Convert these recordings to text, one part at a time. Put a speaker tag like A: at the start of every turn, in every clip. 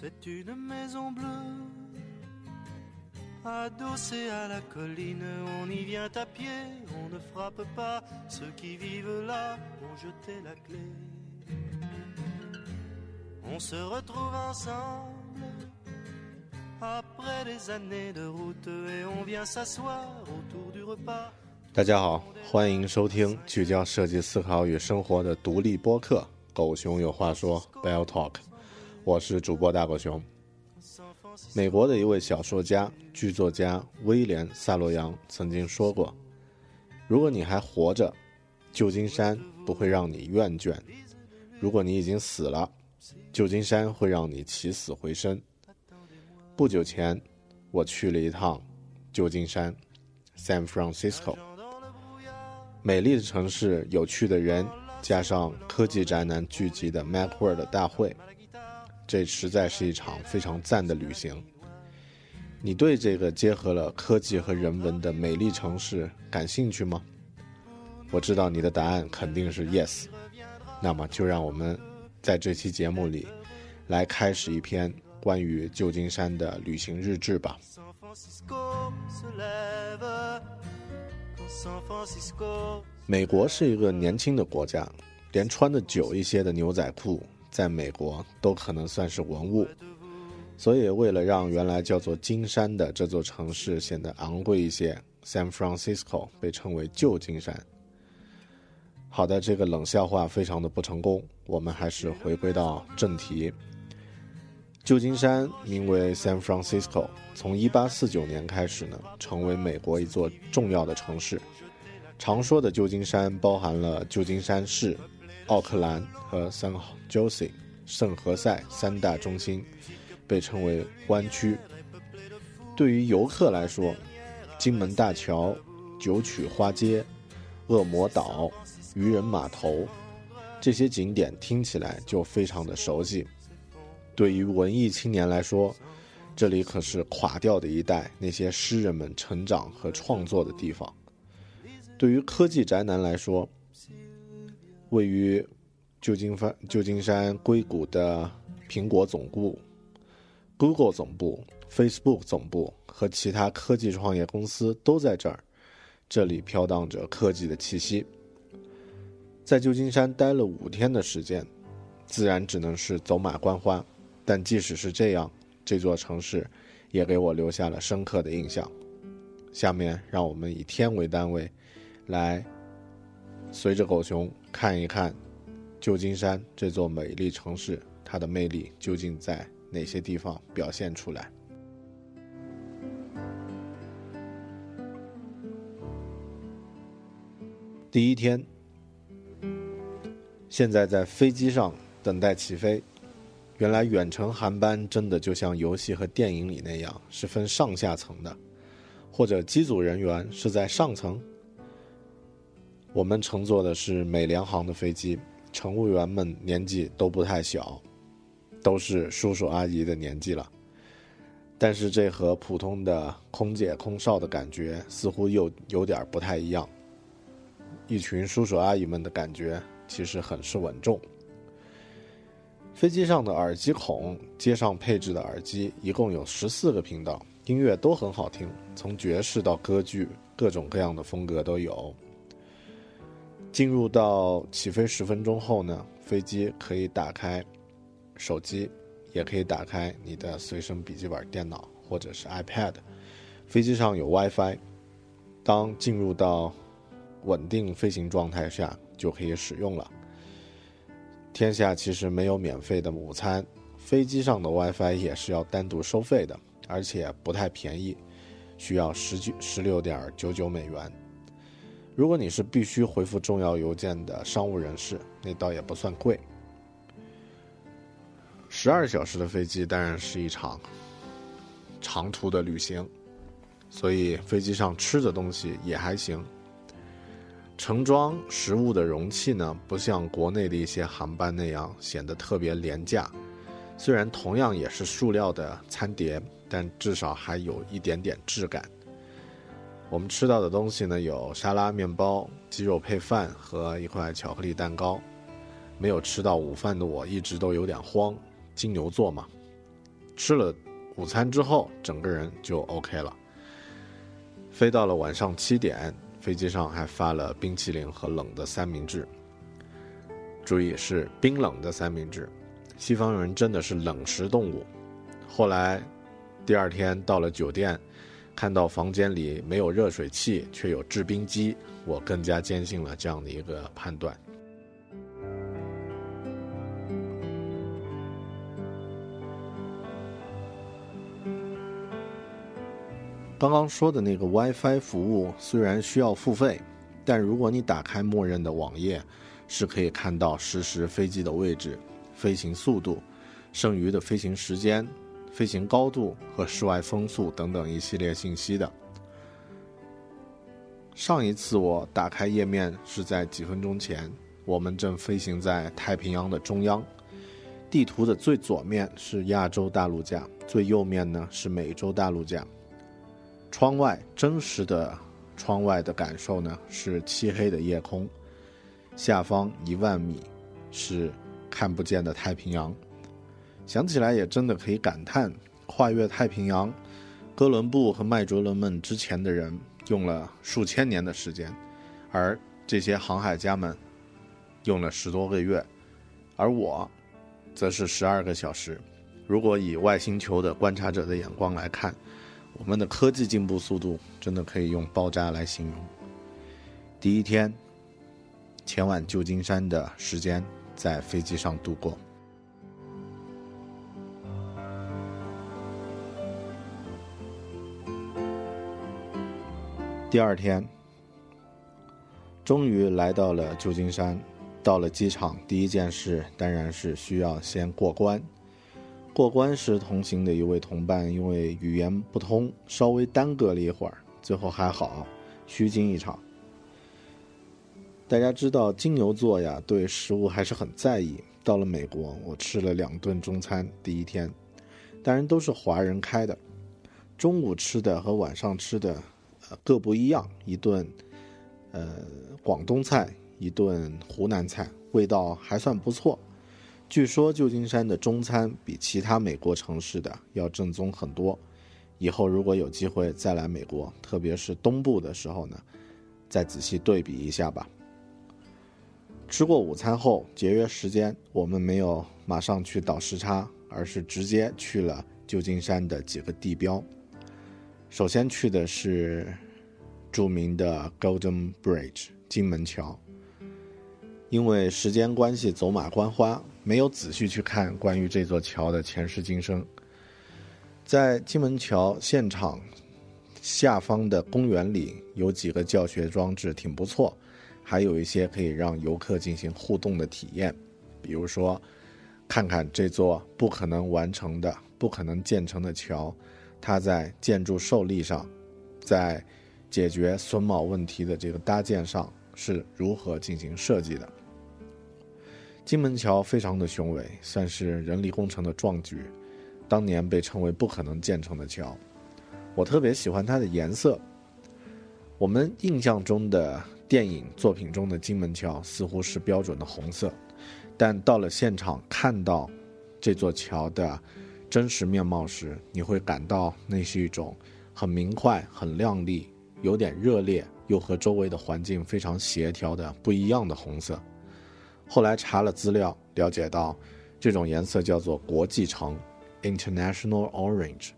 A: C'est une maison bleue, adossée à la colline. On y vient à pied, on ne frappe pas. Ceux qui vivent là ont jeté la clé. On se retrouve ensemble après des années de route et on vient s'asseoir autour du repas.
B: 大家好，欢迎收听聚焦设计思考与生活的独立播客《狗熊有话说》（Bell Talk）。 我是主播大狗熊。美国的一位小说家、剧作家威廉·萨洛扬曾经说过：“如果你还活着，旧金山不会让你厌倦；如果你已经死了，旧金山会让你起死回生。”不久前，我去了一趟旧金山 （San Francisco）。美丽的城市，有趣的人，加上科技宅男聚集的 MacWorld 大会。这实在是一场非常赞的旅行。你对这个结合了科技和人文的美丽城市感兴趣吗？我知道你的答案肯定是 yes。那么就让我们在这期节目里来开始一篇关于旧金山的旅行日志吧。美国是一个年轻的国家，连穿的久一些的牛仔裤。在美国都可能算是文物，所以为了让原来叫做金山的这座城市显得昂贵一些，San Francisco 被称为旧金山。好的，这个冷笑话非常的不成功，我们还是回归到正题。旧金山名为 San Francisco，从1849年开始呢，成为美国一座重要的城市。常说的旧金山包含了旧金山市。奥克兰和 San Jose 圣何塞三大中心被称为湾区。对于游客来说，金门大桥、九曲花街、恶魔岛、渔人码头这些景点听起来就非常的熟悉。对于文艺青年来说，这里可是垮掉的一代那些诗人们成长和创作的地方。对于科技宅男来说，位于旧金山旧金山硅谷的苹果总部、Google 总部、Facebook 总部和其他科技创业公司都在这儿，这里飘荡着科技的气息。在旧金山待了五天的时间，自然只能是走马观花，但即使是这样，这座城市也给我留下了深刻的印象。下面让我们以天为单位，来随着狗熊。看一看旧金山这座美丽城市，它的魅力究竟在哪些地方表现出来？第一天，现在在飞机上等待起飞。原来远程航班真的就像游戏和电影里那样，是分上下层的，或者机组人员是在上层。我们乘坐的是美联航的飞机，乘务员们年纪都不太小，都是叔叔阿姨的年纪了。但是这和普通的空姐空少的感觉似乎又有点不太一样。一群叔叔阿姨们的感觉其实很是稳重。飞机上的耳机孔接上配置的耳机，一共有十四个频道，音乐都很好听，从爵士到歌剧，各种各样的风格都有。进入到起飞十分钟后呢，飞机可以打开手机，也可以打开你的随身笔记本电脑或者是 iPad。飞机上有 WiFi，当进入到稳定飞行状态下就可以使用了。天下其实没有免费的午餐，飞机上的 WiFi 也是要单独收费的，而且不太便宜，需要十九十六点九九美元。如果你是必须回复重要邮件的商务人士，那倒也不算贵。十二小时的飞机当然是一场长途的旅行。所以飞机上吃的东西也还行。盛装食物的容器呢，不像国内的一些航班那样显得特别廉价。虽然同样也是塑料的餐碟，但至少还有一点点质感。我们吃到的东西呢，有沙拉、面包、鸡肉配饭和一块巧克力蛋糕。没有吃到午饭的我一直都有点慌，金牛座嘛。吃了午餐之后，整个人就 OK 了。飞到了晚上七点，飞机上还发了冰淇淋和冷的三明治。注意是冰冷的三明治，西方人真的是冷食动物。后来，第二天到了酒店，看到房间里没有热水器，却有制冰机，我更加坚信了这样的一个判断。刚刚说的那个 WiFi 服务虽然需要付费，但如果你打开默认的网页，是可以看到实时飞机的位置、飞行速度、剩余的飞行时间、飞行高度和室外风速等等一系列信息的。上一次我打开页面是在几分钟前，我们正飞行在太平洋的中央，地图的最左面是亚洲大陆架，最右面呢是美洲大陆架。窗外真实的窗外的感受呢，是漆黑的夜空，下方一万米是看不见的太平洋。想起来也真的可以感叹，跨越太平洋，哥伦布和麦哲伦们之前的人用了数千年的时间，而这些航海家们用了十多个月，而我则是十二个小时。如果以外星球的观察者的眼光来看。我们的科技进步速度真的可以用爆炸来形容。第一天前往旧金山的时间在飞机上度过。第二天，终于来到了旧金山。到了机场，第一件事当然是需要先过关。过关时，同行的一位同伴因为语言不通，稍微耽搁了一会儿，最后还好，虚惊一场。大家知道金牛座呀，对食物还是很在意。到了美国，我吃了两顿中餐，第一天，当然都是华人开的。中午吃的和晚上吃的，各不一样。一顿，呃，广东菜，一顿湖南菜，味道还算不错。据说旧金山的中餐比其他美国城市的要正宗很多。以后如果有机会再来美国，特别是东部的时候呢，再仔细对比一下吧。吃过午餐后，节约时间，我们没有马上去倒时差，而是直接去了旧金山的几个地标。首先去的是著名的 Golden Bridge 金门桥。因为时间关系，走马观花，没有仔细去看关于这座桥的前世今生。在金门桥现场下方的公园里，有几个教学装置挺不错，还有一些可以让游客进行互动的体验，比如说，看看这座不可能完成的、不可能建成的桥，它在建筑受力上，在解决榫卯问题的这个搭建上是如何进行设计的。金门桥非常的雄伟，算是人力工程的壮举，当年被称为不可能建成的桥。我特别喜欢它的颜色。我们印象中的电影作品中的金门桥似乎是标准的红色，但到了现场看到这座桥的真实面貌时，你会感到那是一种很明快、很亮丽、有点热烈，又和周围的环境非常协调的不一样的红色。后来查了资料，了解到这种颜色叫做国际橙 （International Orange）。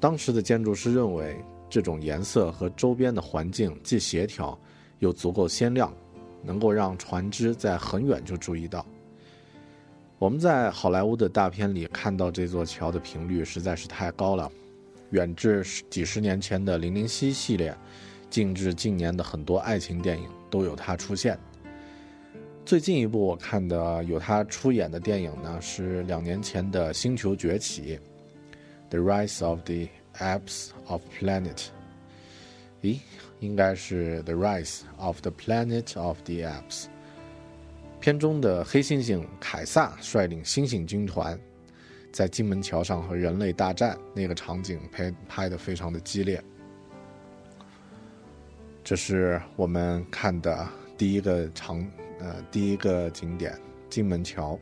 B: 当时的建筑师认为，这种颜色和周边的环境既协调，又足够鲜亮，能够让船只在很远就注意到。我们在好莱坞的大片里看到这座桥的频率实在是太高了，远至几十年前的《零零七》系列，近至近年的很多爱情电影都有它出现。最近一部我看的有他出演的电影呢，是两年前的《星球崛起》（The Rise of the Apes of Planet）。咦，应该是《The Rise of the Planet of the Apes》。片中的黑猩猩凯撒率领猩猩军团，在金门桥上和人类大战，那个场景拍拍的非常的激烈。这是我们看的第一个场。呃，第一个景点金门桥。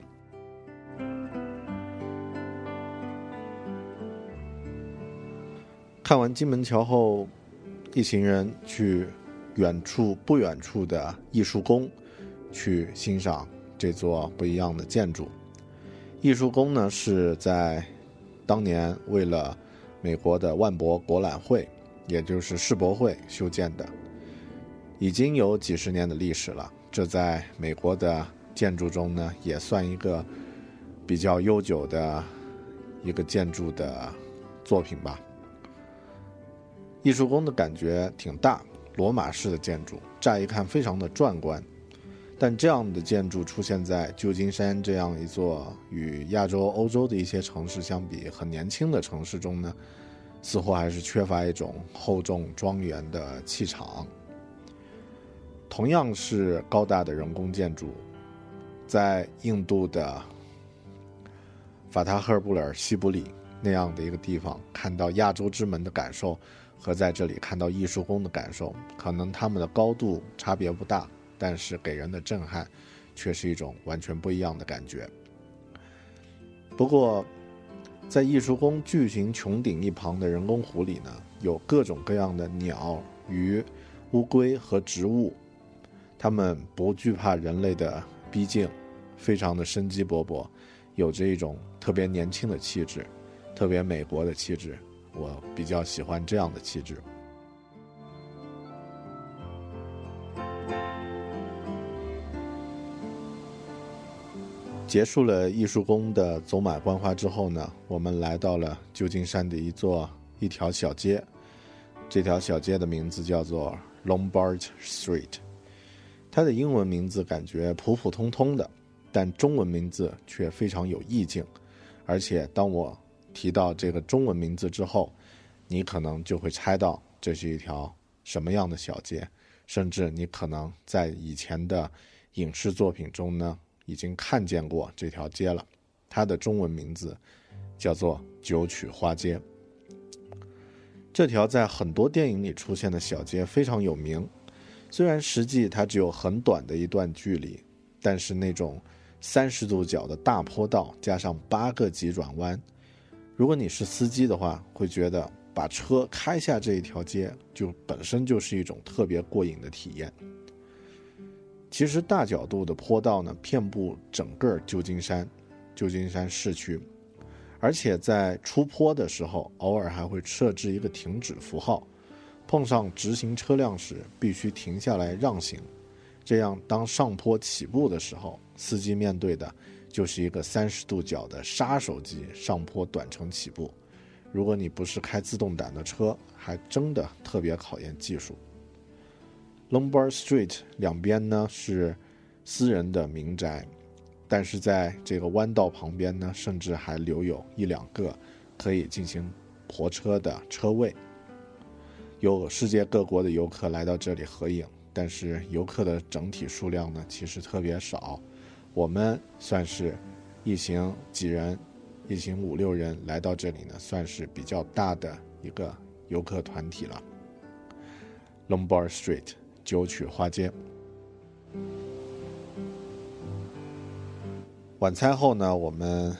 B: 看完金门桥后，一行人去远处不远处的艺术宫去欣赏这座不一样的建筑。艺术宫呢是在当年为了美国的万博博览会，也就是世博会修建的，已经有几十年的历史了。这在美国的建筑中呢，也算一个比较悠久的一个建筑的作品吧。艺术宫的感觉挺大，罗马式的建筑，乍一看非常的壮观。但这样的建筑出现在旧金山这样一座与亚洲、欧洲的一些城市相比很年轻的城市中呢，似乎还是缺乏一种厚重庄严的气场。同样是高大的人工建筑，在印度的法塔赫布尔西部里那样的一个地方，看到亚洲之门的感受，和在这里看到艺术宫的感受，可能它们的高度差别不大，但是给人的震撼，却是一种完全不一样的感觉。不过，在艺术宫巨型穹顶一旁的人工湖里呢，有各种各样的鸟、鱼、乌龟和植物。它们不惧怕人类的逼近，非常的生机勃勃，有着一种特别年轻的气质，特别美国的气质。我比较喜欢这样的气质。结束了艺术宫的走马观花之后呢，我们来到了旧金山的一座一条小街，这条小街的名字叫做 Lombard Street。它的英文名字感觉普普通通的，但中文名字却非常有意境。而且当我提到这个中文名字之后，你可能就会猜到这是一条什么样的小街，甚至你可能在以前的影视作品中呢已经看见过这条街了。它的中文名字叫做九曲花街。这条在很多电影里出现的小街非常有名。虽然实际它只有很短的一段距离，但是那种三十度角的大坡道加上八个急转弯，如果你是司机的话，会觉得把车开下这一条街就本身就是一种特别过瘾的体验。其实大角度的坡道呢，遍布整个旧金山，旧金山市区，而且在出坡的时候，偶尔还会设置一个停止符号。碰上直行车辆时，必须停下来让行，这样当上坡起步的时候，司机面对的就是一个三十度角的杀手级上坡短程起步。如果你不是开自动挡的车，还真的特别考验技术。Lombard Street 两边呢是私人的民宅，但是在这个弯道旁边呢，甚至还留有一两个可以进行泊车的车位。有世界各国的游客来到这里合影，但是游客的整体数量呢，其实特别少。我们算是一行几人，一行五六人来到这里呢，算是比较大的一个游客团体了。Lombard Street 九曲花街。晚餐后呢，我们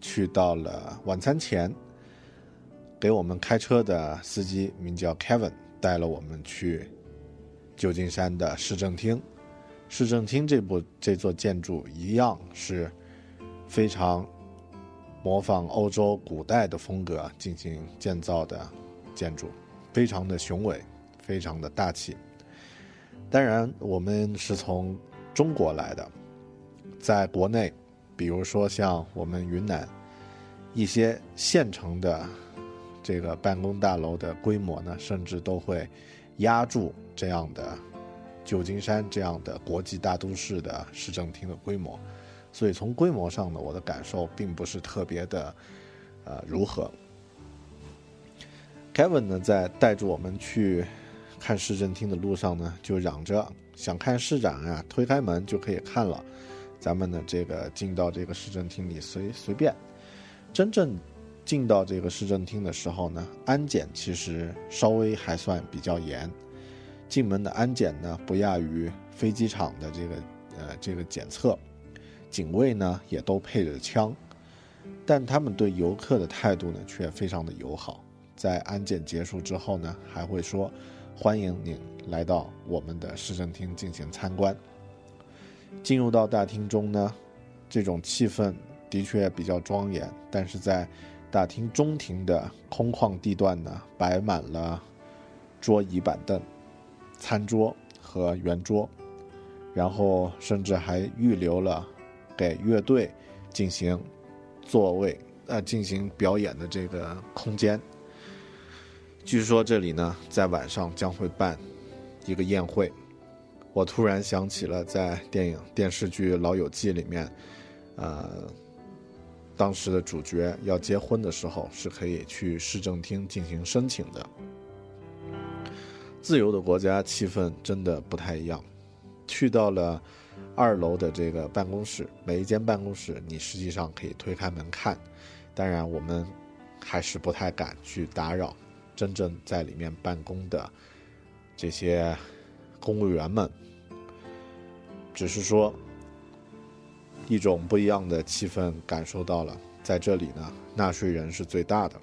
B: 去到了晚餐前。给我们开车的司机名叫 Kevin，带了我们去旧金山的市政厅。市政厅这部这座建筑一样是非常模仿欧洲古代的风格进行建造的建筑，非常的雄伟，非常的大气。当然，我们是从中国来的，在国内，比如说像我们云南一些县城的这个办公大楼的规模呢，甚至都会压住这样的旧金山这样的国际大都市的市政厅的规模。所以从规模上呢，我的感受并不是特别的呃如何。Kevin 呢，在带着我们去。看市政厅的路上呢，就嚷着想看市长啊，推开门就可以看了。咱们呢，这个进到这个市政厅里随随便。真正进到这个市政厅的时候呢，安检其实稍微还算比较严。进门的安检呢，不亚于飞机场的这个呃这个检测，警卫呢也都配着枪，但他们对游客的态度呢却非常的友好。在安检结束之后呢，还会说。欢迎您来到我们的市政厅进行参观。进入到大厅中呢，这种气氛的确比较庄严。但是在大厅中庭的空旷地段呢，摆满了桌椅板凳、餐桌和圆桌，然后甚至还预留了给乐队进行座位呃进行表演的这个空间。据说这里呢，在晚上将会办一个宴会。我突然想起了在电影电视剧《老友记》里面，呃，当时的主角要结婚的时候是可以去市政厅进行申请的。自由的国家气氛真的不太一样。去到了二楼的这个办公室，每一间办公室你实际上可以推开门看。当然，我们还是不太敢去打扰。真正在里面办公的这些公务员们，只是说一种不一样的气氛感受到了。在这里呢，纳税人是最大的。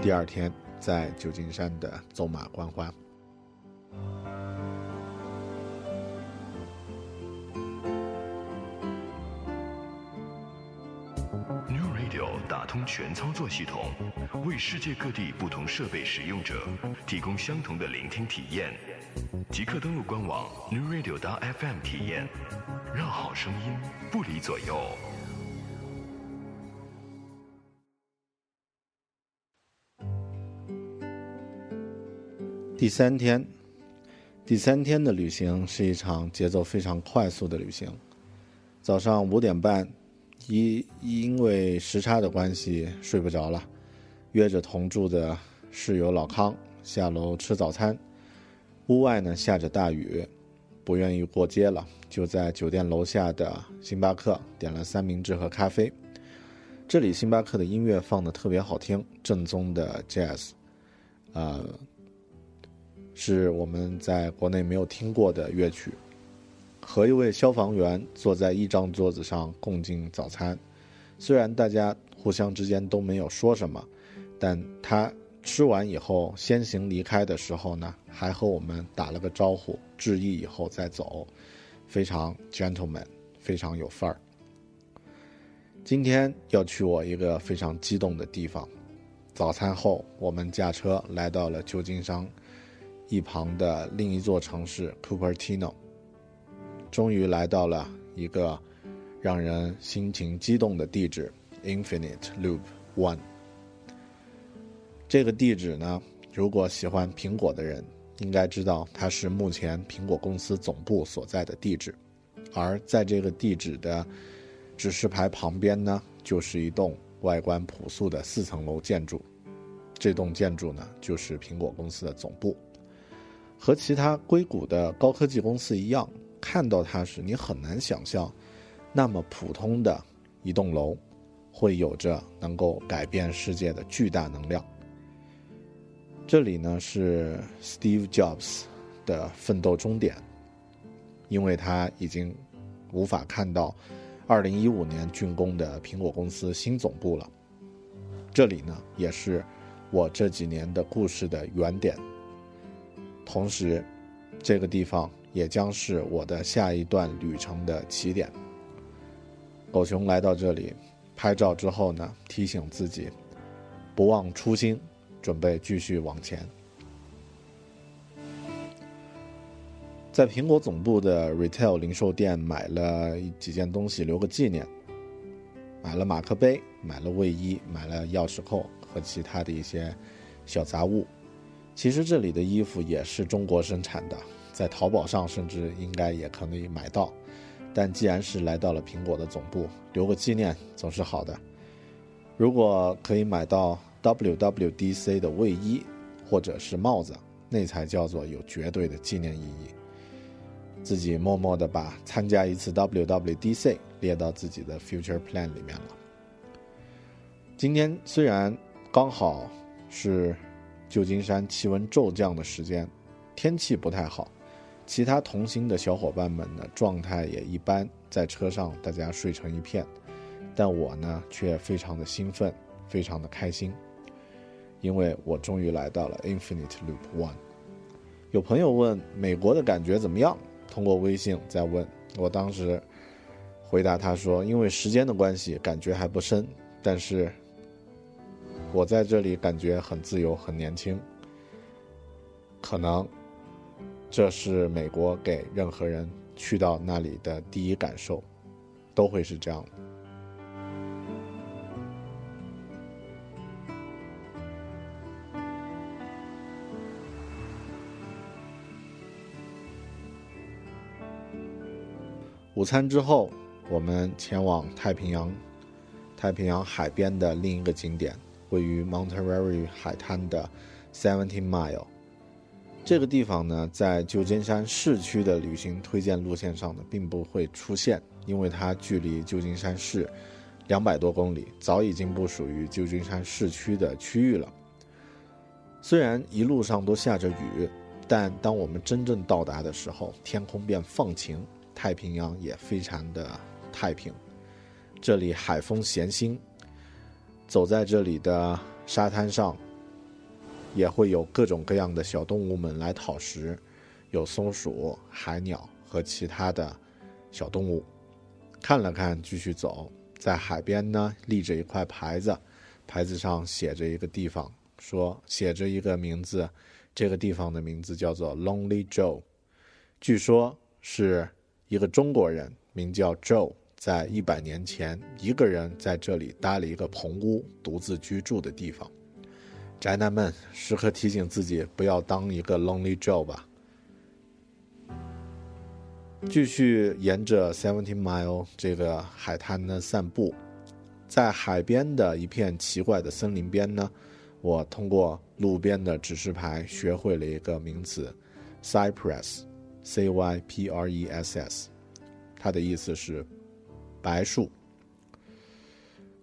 B: 第二天，在旧金山的走马观花。
C: 通全操作系统，为世界各地不同设备使用者提供相同的聆听体验。即刻登录官网 newradio.fm 体验，让好声音不离左右。
B: 第三天，第三天的旅行是一场节奏非常快速的旅行。早上五点半。一因为时差的关系睡不着了，约着同住的室友老康下楼吃早餐。屋外呢下着大雨，不愿意过街了，就在酒店楼下的星巴克点了三明治和咖啡。这里星巴克的音乐放的特别好听，正宗的 jazz，呃，是我们在国内没有听过的乐曲。和一位消防员坐在一张桌子上共进早餐，虽然大家互相之间都没有说什么，但他吃完以后先行离开的时候呢，还和我们打了个招呼，致意以后再走，非常 gentleman，非常有范儿。今天要去我一个非常激动的地方，早餐后我们驾车来到了旧金山一旁的另一座城市 Cupertino。终于来到了一个让人心情激动的地址，Infinite Loop One。这个地址呢，如果喜欢苹果的人应该知道，它是目前苹果公司总部所在的地址。而在这个地址的指示牌旁边呢，就是一栋外观朴素的四层楼建筑。这栋建筑呢，就是苹果公司的总部。和其他硅谷的高科技公司一样。看到它时，你很难想象，那么普通的一栋楼，会有着能够改变世界的巨大能量。这里呢是 Steve Jobs 的奋斗终点，因为他已经无法看到2015年竣工的苹果公司新总部了。这里呢也是我这几年的故事的原点。同时，这个地方也将是我的下一段旅程的起点。狗熊来到这里拍照之后呢，提醒自己不忘初心，准备继续往前。在苹果总部的 retail 零售店买了几件东西留个纪念，买了马克杯，买了卫衣，买了钥匙扣和其他的一些小杂物。其实这里的衣服也是中国生产的，在淘宝上甚至应该也可以买到。但既然是来到了苹果的总部，留个纪念总是好的。如果可以买到 WWDC 的卫衣或者是帽子，那才叫做有绝对的纪念意义。自己默默地把参加一次 WWDC 列到自己的 future plan 里面了。今天虽然刚好是旧金山气温骤降的时间，天气不太好。其他同行的小伙伴们呢，状态也一般，在车上大家睡成一片，但我呢却非常的兴奋，非常的开心，因为我终于来到了 Infinite Loop One。有朋友问美国的感觉怎么样？通过微信在问我，当时回答他说，因为时间的关系，感觉还不深，但是我在这里感觉很自由，很年轻，可能。这是美国给任何人去到那里的第一感受，都会是这样的。午餐之后，我们前往太平洋，太平洋海边的另一个景点，位于 Monterey 海滩的 Seventeen Mile。这个地方呢，在旧金山市区的旅行推荐路线上呢，并不会出现，因为它距离旧金山市两百多公里，早已经不属于旧金山市区的区域了。虽然一路上都下着雨，但当我们真正到达的时候，天空便放晴，太平洋也非常的太平。这里海风咸腥，走在这里的沙滩上。也会有各种各样的小动物们来讨食，有松鼠、海鸟和其他的小动物。看了看，继续走，在海边呢立着一块牌子，牌子上写着一个地方，说写着一个名字，这个地方的名字叫做 Lonely Joe，据说是一个中国人名叫 Joe，在一百年前一个人在这里搭了一个棚屋，独自居住的地方。宅男们时刻提醒自己不要当一个 lonely Joe 吧。继续沿着 Seventeen Mile 这个海滩呢散步，在海边的一片奇怪的森林边呢，我通过路边的指示牌学会了一个名词，Cypress，C Y P R E S S，它的意思是白树。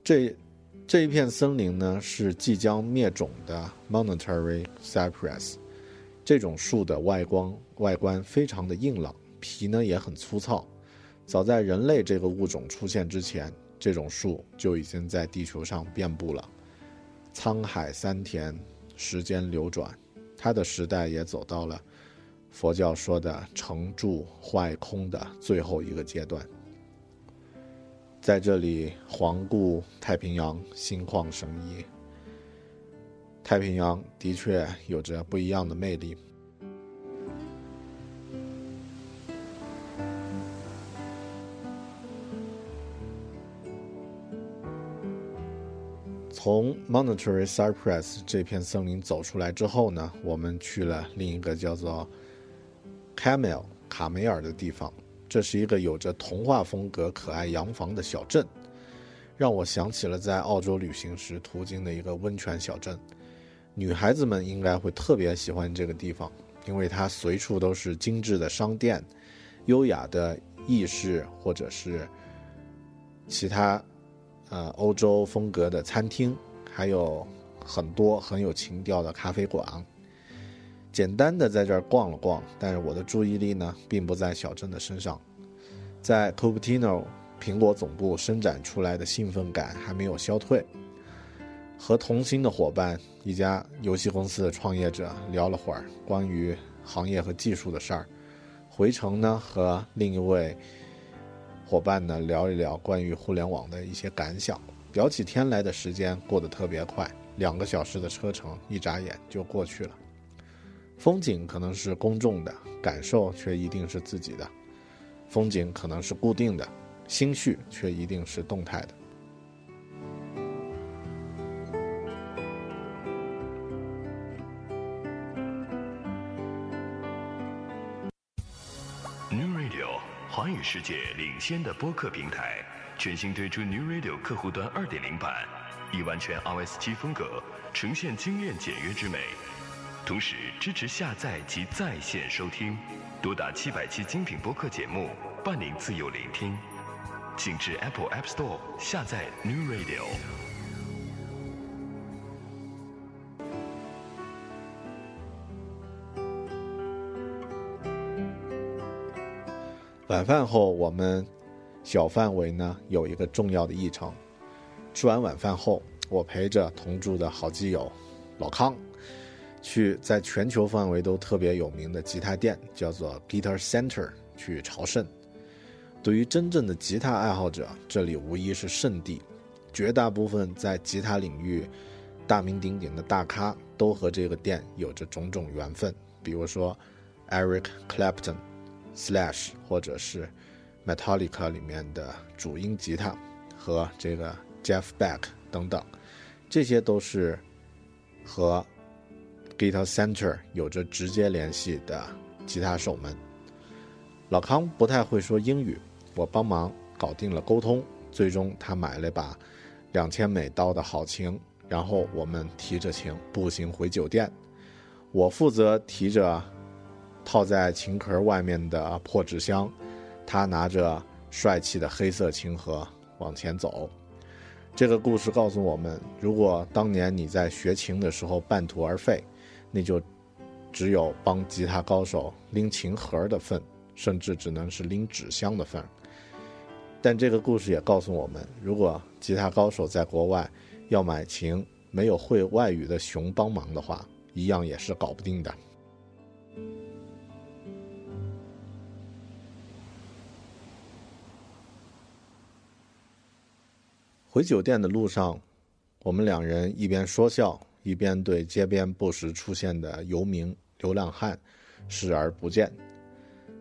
B: 这。这一片森林呢，是即将灭种的 Monterey Cypress。这种树的外观外观非常的硬朗，皮呢也很粗糙。早在人类这个物种出现之前，这种树就已经在地球上遍布了。沧海桑田，时间流转，它的时代也走到了佛教说的成住坏空的最后一个阶段。在这里环顾太平洋，心旷神怡。太平洋的确有着不一样的魅力。从 Monterey Cypress 这片森林走出来之后呢，我们去了另一个叫做 Camel 卡梅尔的地方。这是一个有着童话风格、可爱洋房的小镇，让我想起了在澳洲旅行时途经的一个温泉小镇。女孩子们应该会特别喜欢这个地方，因为它随处都是精致的商店、优雅的意式或者是其他呃欧洲风格的餐厅，还有很多很有情调的咖啡馆。简单的在这儿逛了逛，但是我的注意力呢，并不在小镇的身上，在 Cupertino 苹果总部伸展出来的兴奋感还没有消退。和同行的伙伴，一家游戏公司的创业者聊了会儿关于行业和技术的事儿。回程呢，和另一位伙伴呢聊一聊关于互联网的一些感想。聊起天来的时间过得特别快，两个小时的车程一眨眼就过去了。风景可能是公众的，感受却一定是自己的；风景可能是固定的，心绪却一定是动态的。
C: New Radio，华语世界领先的播客平台，全新推出 New Radio 客户端2.0版，以完全 iOS 七风格呈现精炼简约之美，同时支持下载及在线收听，多达七百期精品播客节目，伴您自由聆听。请至 Apple App Store 下载 New Radio。
B: 晚饭后，我们小范围呢有一个重要的议程。吃完晚饭后，我陪着同住的好基友老康，去在全球范围都特别有名的吉他店，叫做 Guitar Center 去朝圣。对于真正的吉他爱好者，这里无疑是圣地。绝大部分在吉他领域大名鼎鼎的大咖，都和这个店有着种种缘分，比如说 Eric Clapton。Slash 或者是 Metallica 里面的主音吉他和这个 Jeff Beck 等等，这些都是和 Guitar Center 有着直接联系的吉他手们。老康不太会说英语，我帮忙搞定了沟通，最终他买了把两千美刀的好琴，然后我们提着琴步行回酒店，我负责提着。套在琴壳外面的破纸箱，他拿着帅气的黑色琴盒往前走。这个故事告诉我们：如果当年你在学琴的时候半途而废，那就只有帮吉他高手拎琴盒的份，甚至只能是拎纸箱的份。但这个故事也告诉我们：如果吉他高手在国外要买琴，没有会外语的熊帮忙的话，一样也是搞不定的。回酒店的路上，我们两人一边说笑，一边对街边不时出现的游民、流浪汉视而不见。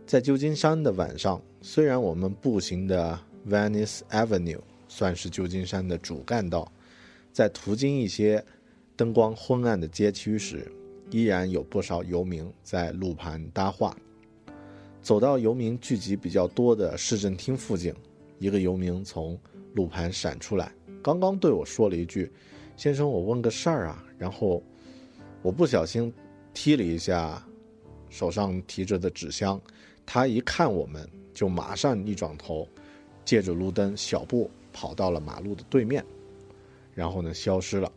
B: 在旧金山的晚上，虽然我们步行的 Venice Avenue 算是旧金山的主干道，在途经一些灯光昏暗的街区时，依然有不少游民在路旁搭话。走到游民聚集比较多的市政厅附近，一个游民从路盘闪出来，刚刚对我说了一句：“先生，我问个事儿啊。”然后我不小心踢了一下手上提着的纸箱，他一看我们，就马上一转头，借着路灯小步跑到了马路的对面，然后呢消失了。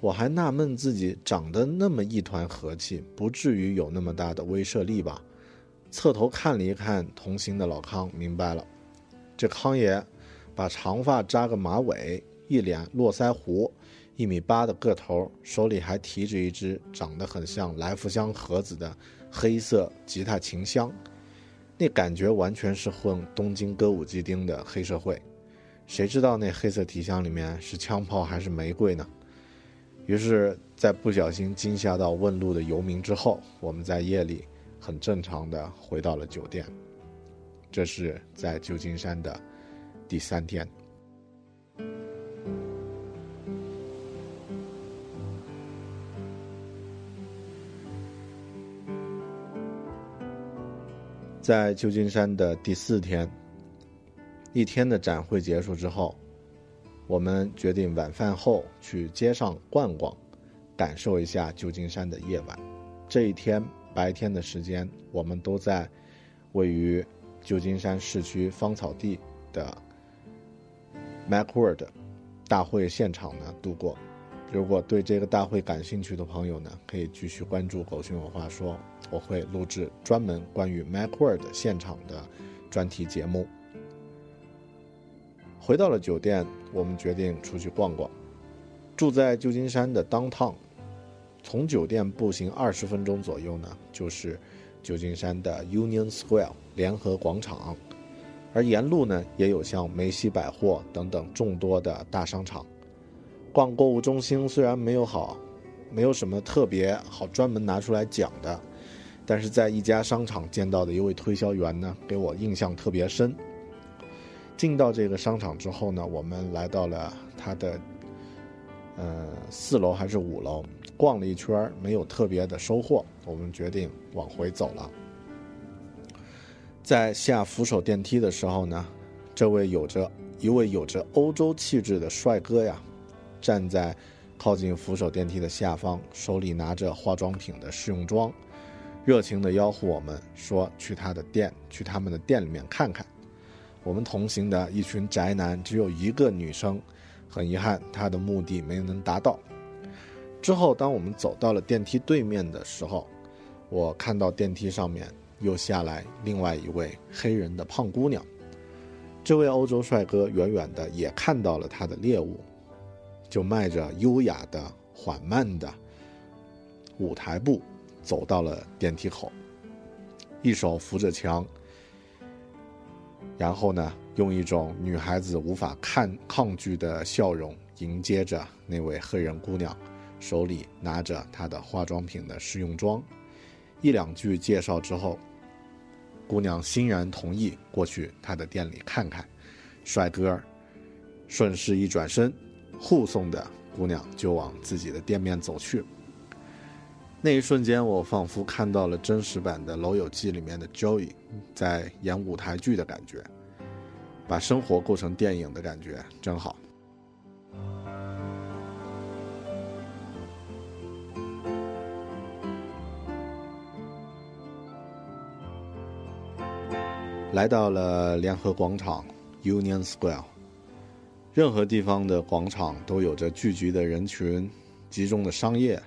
B: 我还纳闷自己长得那么一团和气，不至于有那么大的威慑力吧？侧头看了一看同行的老康，明白了，这康爷。把长发扎个马尾，一脸络腮胡，一米八的个头，手里还提着一只长得很像来福香盒子的黑色吉他琴箱，那感觉完全是混东京歌舞伎町的黑社会。谁知道那黑色提箱里面是枪炮还是玫瑰呢？于是，在不小心惊吓到问路的游民之后，我们在夜里很正常的回到了酒店。这是在旧金山的。第三天，在旧金山的第四天，一天的展会结束之后，我们决定晚饭后去街上逛逛，感受一下旧金山的夜晚。这一天白天的时间，我们都在位于旧金山市区芳草地的。Macworld 大会现场呢度过。如果对这个大会感兴趣的朋友呢，可以继续关注“狗熊有话说”，我会录制专门关于 Macworld 现场的专题节目。回到了酒店，我们决定出去逛逛。住在旧金山的 downtown，从酒店步行二十分钟左右呢，就是旧金山的 Union Square 联合广场，而沿路呢也有像梅西百货等等众多的大商场。逛购物中心虽然没有好，没有什么特别好专门拿出来讲的，但是在一家商场见到的一位推销员呢，给我印象特别深。进到这个商场之后呢，我们来到了他的。呃，四楼还是五楼？逛了一圈没有特别的收获，我们决定往回走了。在下扶手电梯的时候呢，这位有着一位有着欧洲气质的帅哥呀，站在靠近扶手电梯的下方，手里拿着化妆品的试用装，热情的吆喝我们说去他的店，去他们的店里面看看。我们同行的一群宅男只有一个女生。很遗憾，他的目的没能达到。之后，当我们走到了电梯对面的时候，我看到电梯上面又下来另外一位黑人的胖姑娘。这位欧洲帅哥远远的也看到了他的猎物，就迈着优雅的、缓慢的舞台步走到了电梯口，一手扶着墙，然后呢？用一种女孩子无法看抗拒的笑容迎接着那位黑人姑娘，手里拿着她的化妆品的试用装，一两句介绍之后，姑娘欣然同意过去他的店里看看。帅哥顺势一转身，护送的姑娘就往自己的店面走去。那一瞬间，我仿佛看到了真实版的《楼友记》里面的 Joey 在演舞台剧的感觉。把生活过成电影的感觉真好。来到了联合广场 （Union Square），任何地方的广场都有着聚集的人群、集中的商业，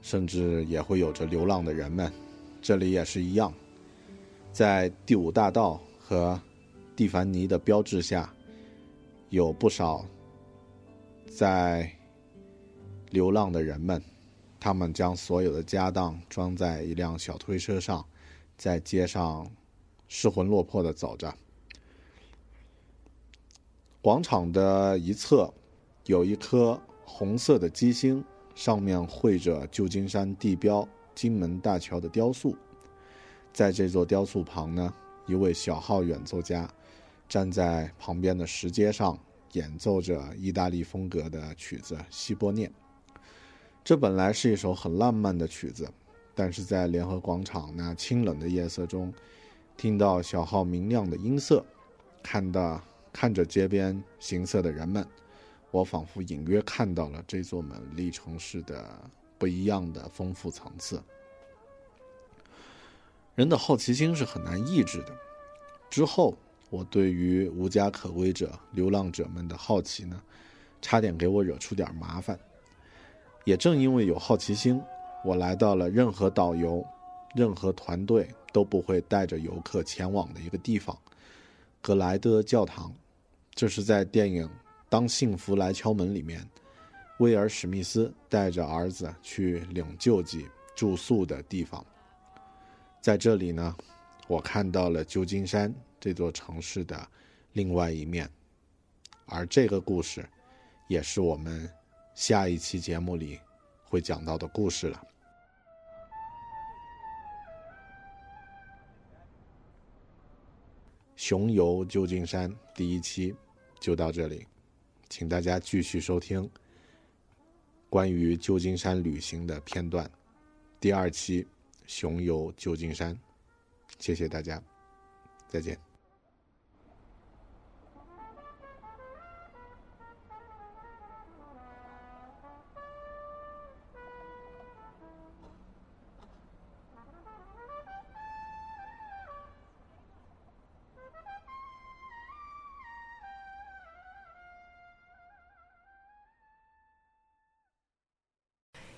B: 甚至也会有着流浪的人们。这里也是一样，在第五大道和。蒂凡尼的标志下，有不少在流浪的人们，他们将所有的家当装在一辆小推车上，在街上失魂落魄的走着。广场的一侧有一颗红色的鸡星，上面绘着旧金山地标金门大桥的雕塑。在这座雕塑旁呢，一位小号演奏家。站在旁边的石阶上，演奏着意大利风格的曲子《希波涅》。这本来是一首很浪漫的曲子，但是在联合广场那清冷的夜色中，听到小号明亮的音色，看到看着街边行色的人们，我仿佛隐约看到了这座美丽城市的不一样的丰富层次。人的好奇心是很难抑制的。之后。我对于无家可归者、流浪者们的好奇呢，差点给我惹出点麻烦。也正因为有好奇心，我来到了任何导游、任何团队都不会带着游客前往的一个地方——格莱德教堂。这是在电影《当幸福来敲门》里面，威尔·史密斯带着儿子去领救济住宿的地方。在这里呢，我看到了旧金山。这座城市的另外一面，而这个故事，也是我们下一期节目里会讲到的故事了。熊游旧金山第一期就到这里，请大家继续收听关于旧金山旅行的片段。第二期熊游旧金山，谢谢大家，再见。